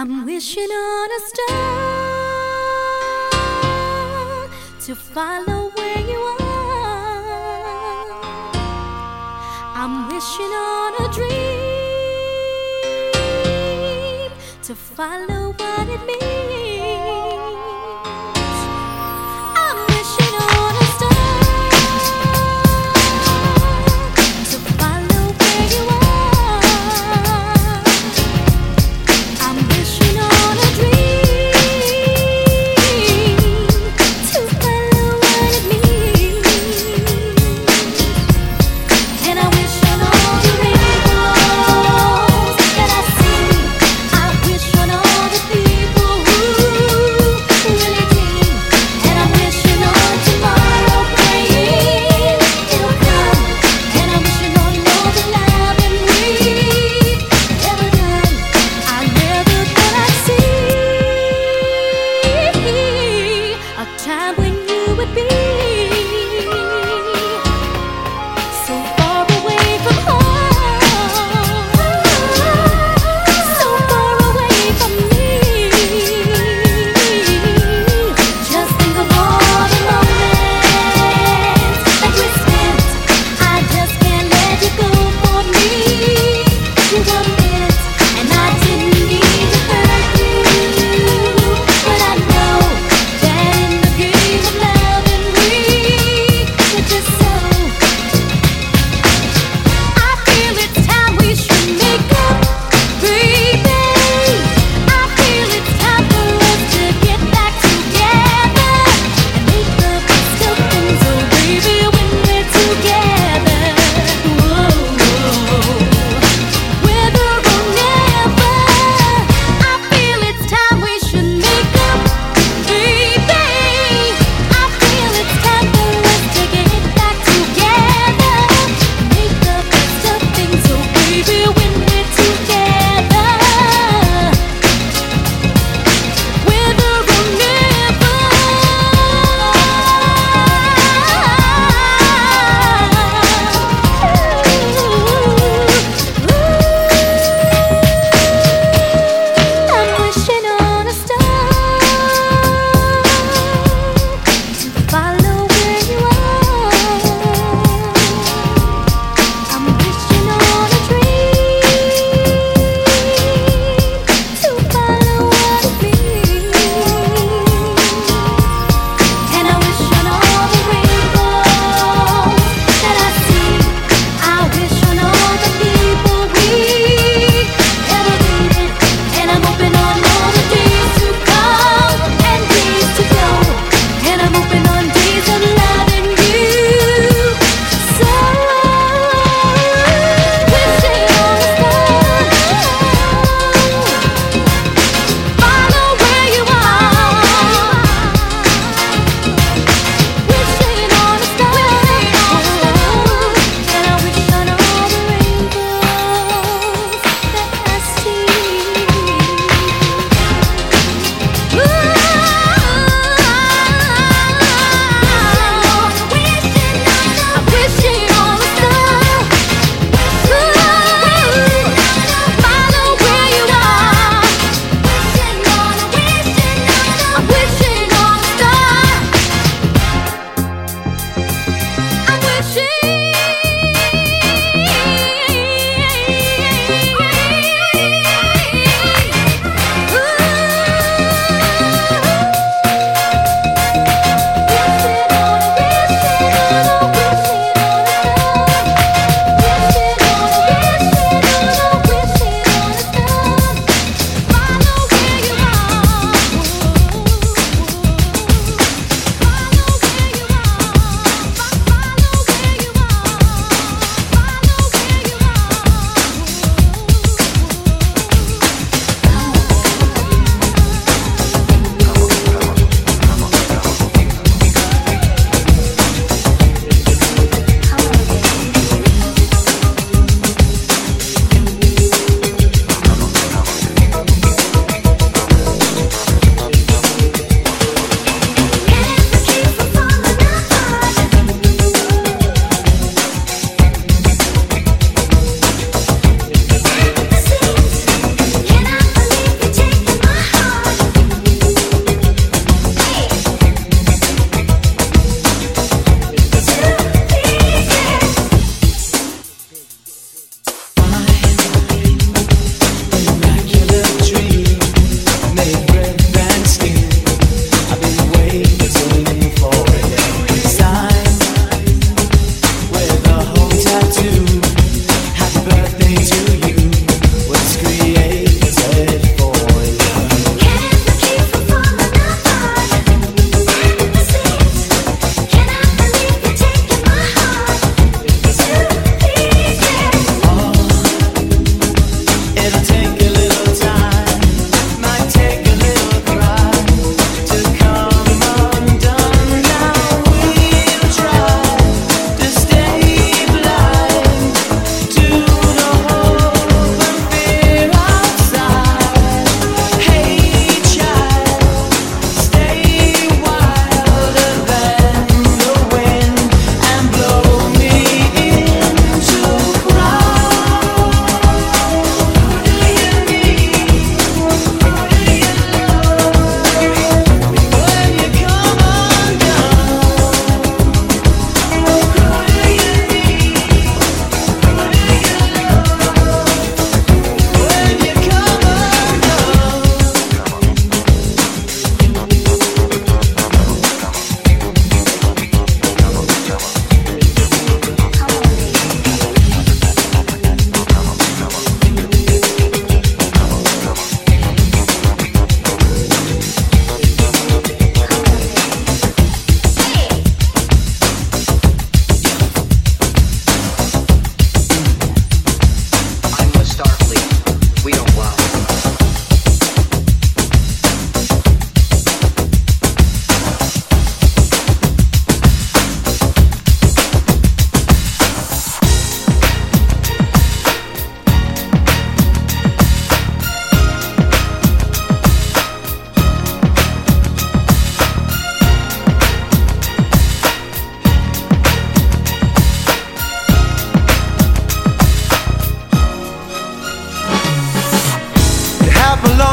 I'm wishing on a star to follow where you are. I'm wishing on a dream to follow what it means.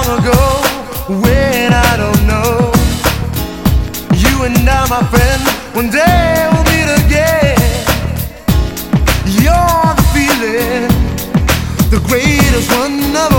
ago when I don't know. You and I, my friend, one day we'll meet again. You're the feeling, the greatest one of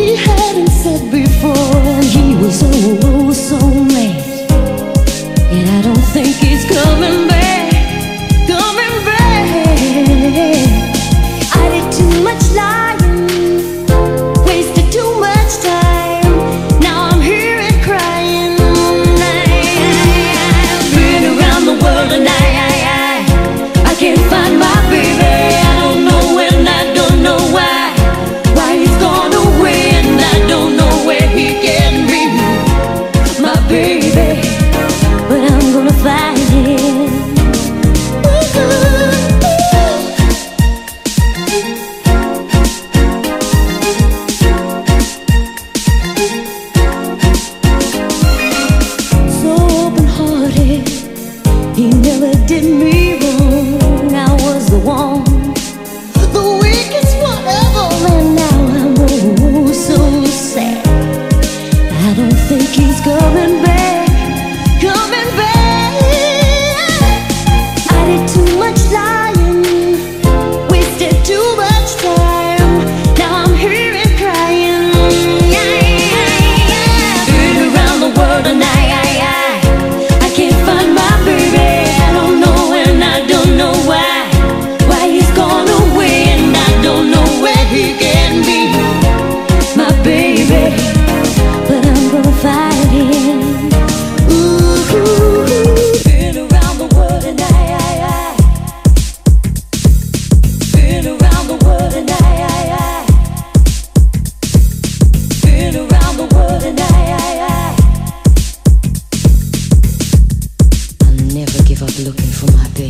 he hadn't said before And he was so, so mad. And I don't think he's coming back looking for my baby.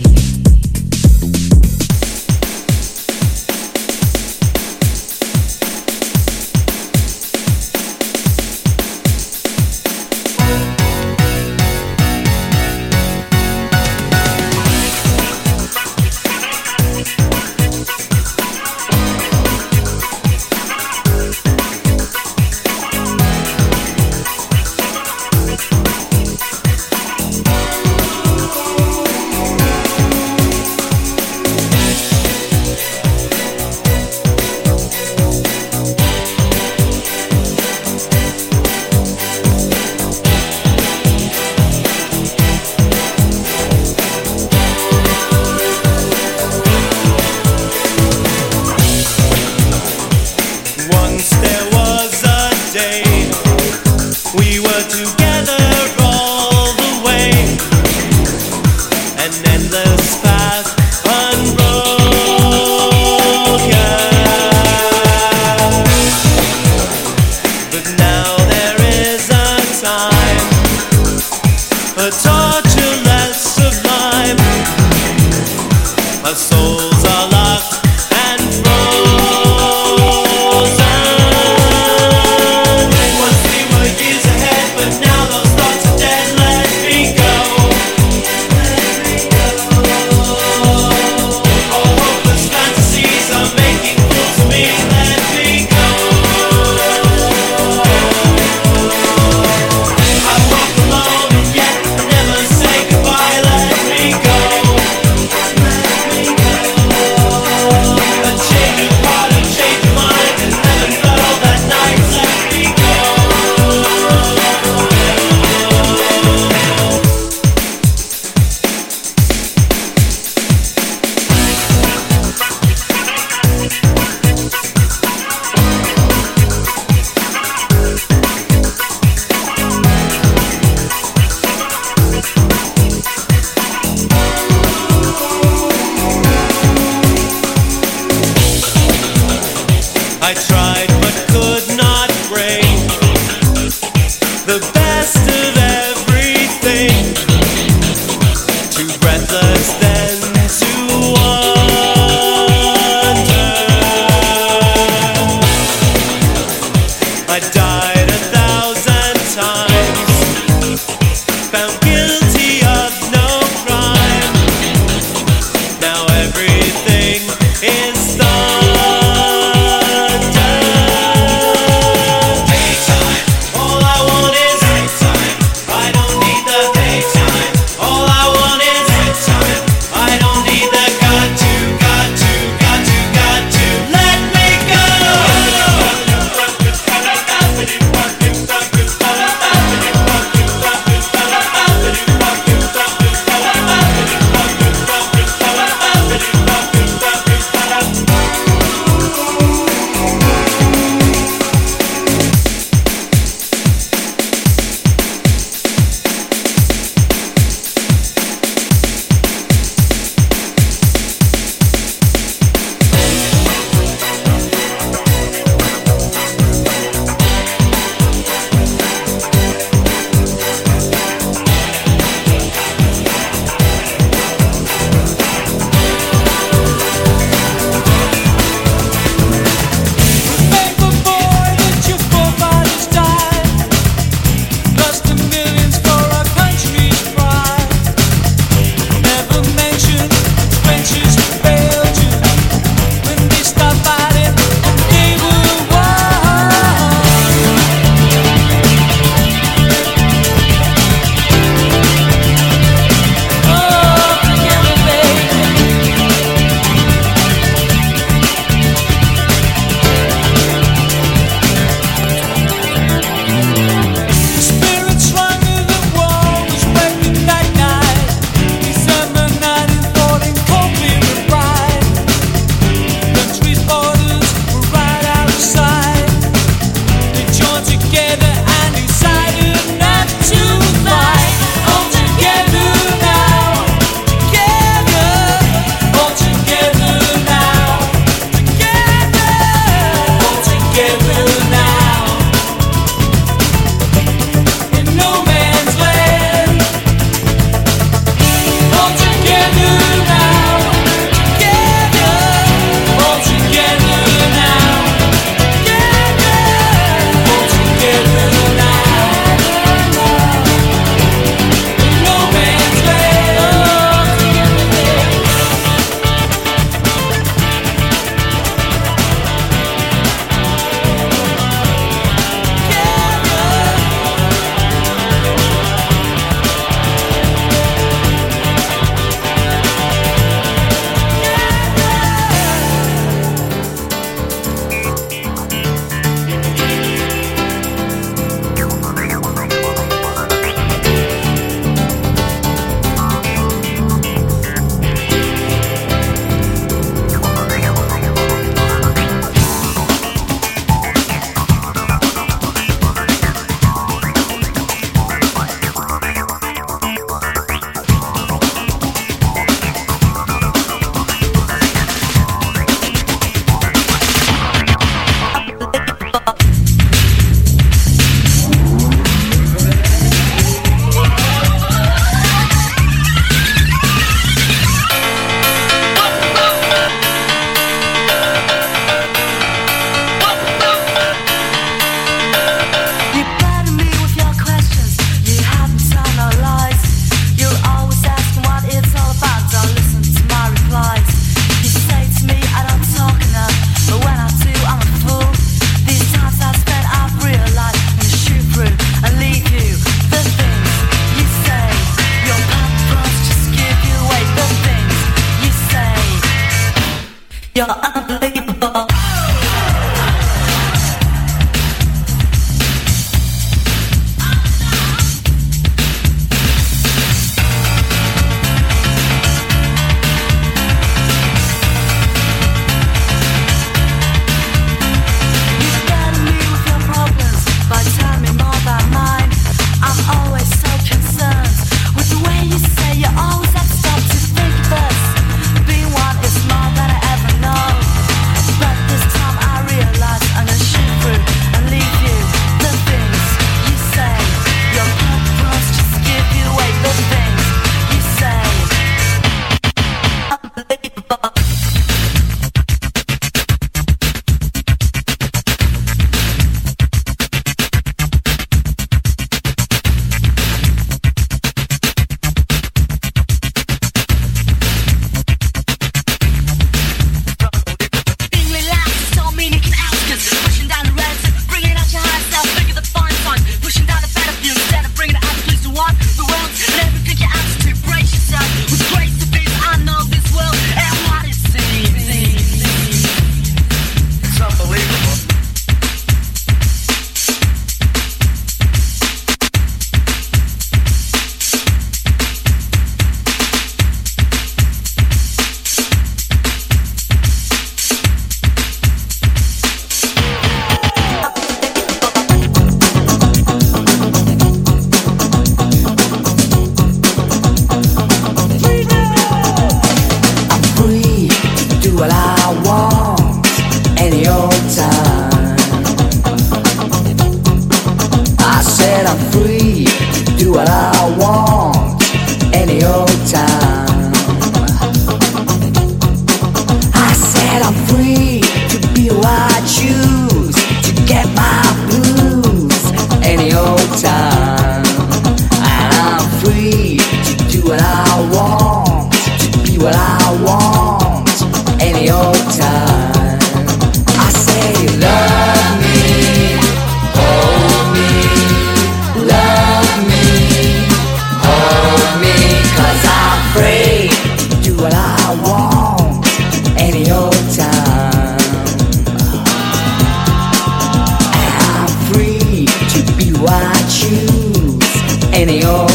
I choose. Any old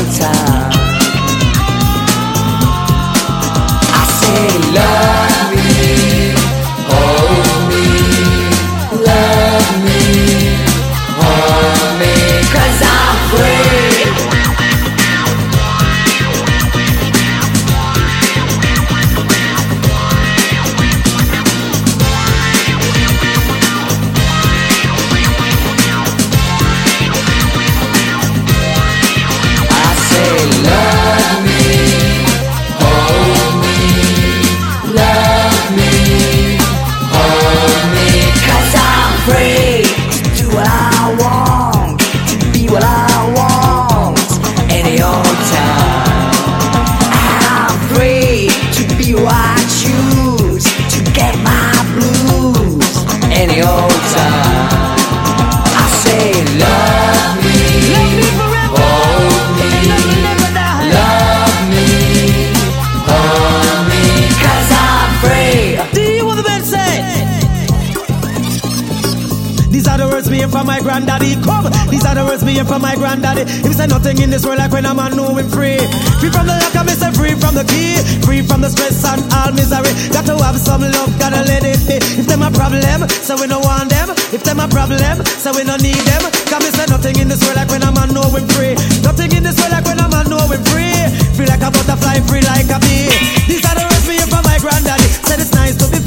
Granddaddy. Him say nothing in this world like when a man know him free. Free from the lock, I say free from the key. Free from the stress and all misery. Got to have some love, gotta let it be. If them a problem, so we no want them. If them a problem, so we no need them. Come me say nothing in this world like when a man know him free. Nothing in this world like when a man know him free. Feel like a butterfly, free like a bee. These are the words me hear from my granddaddy. Said it's nice to be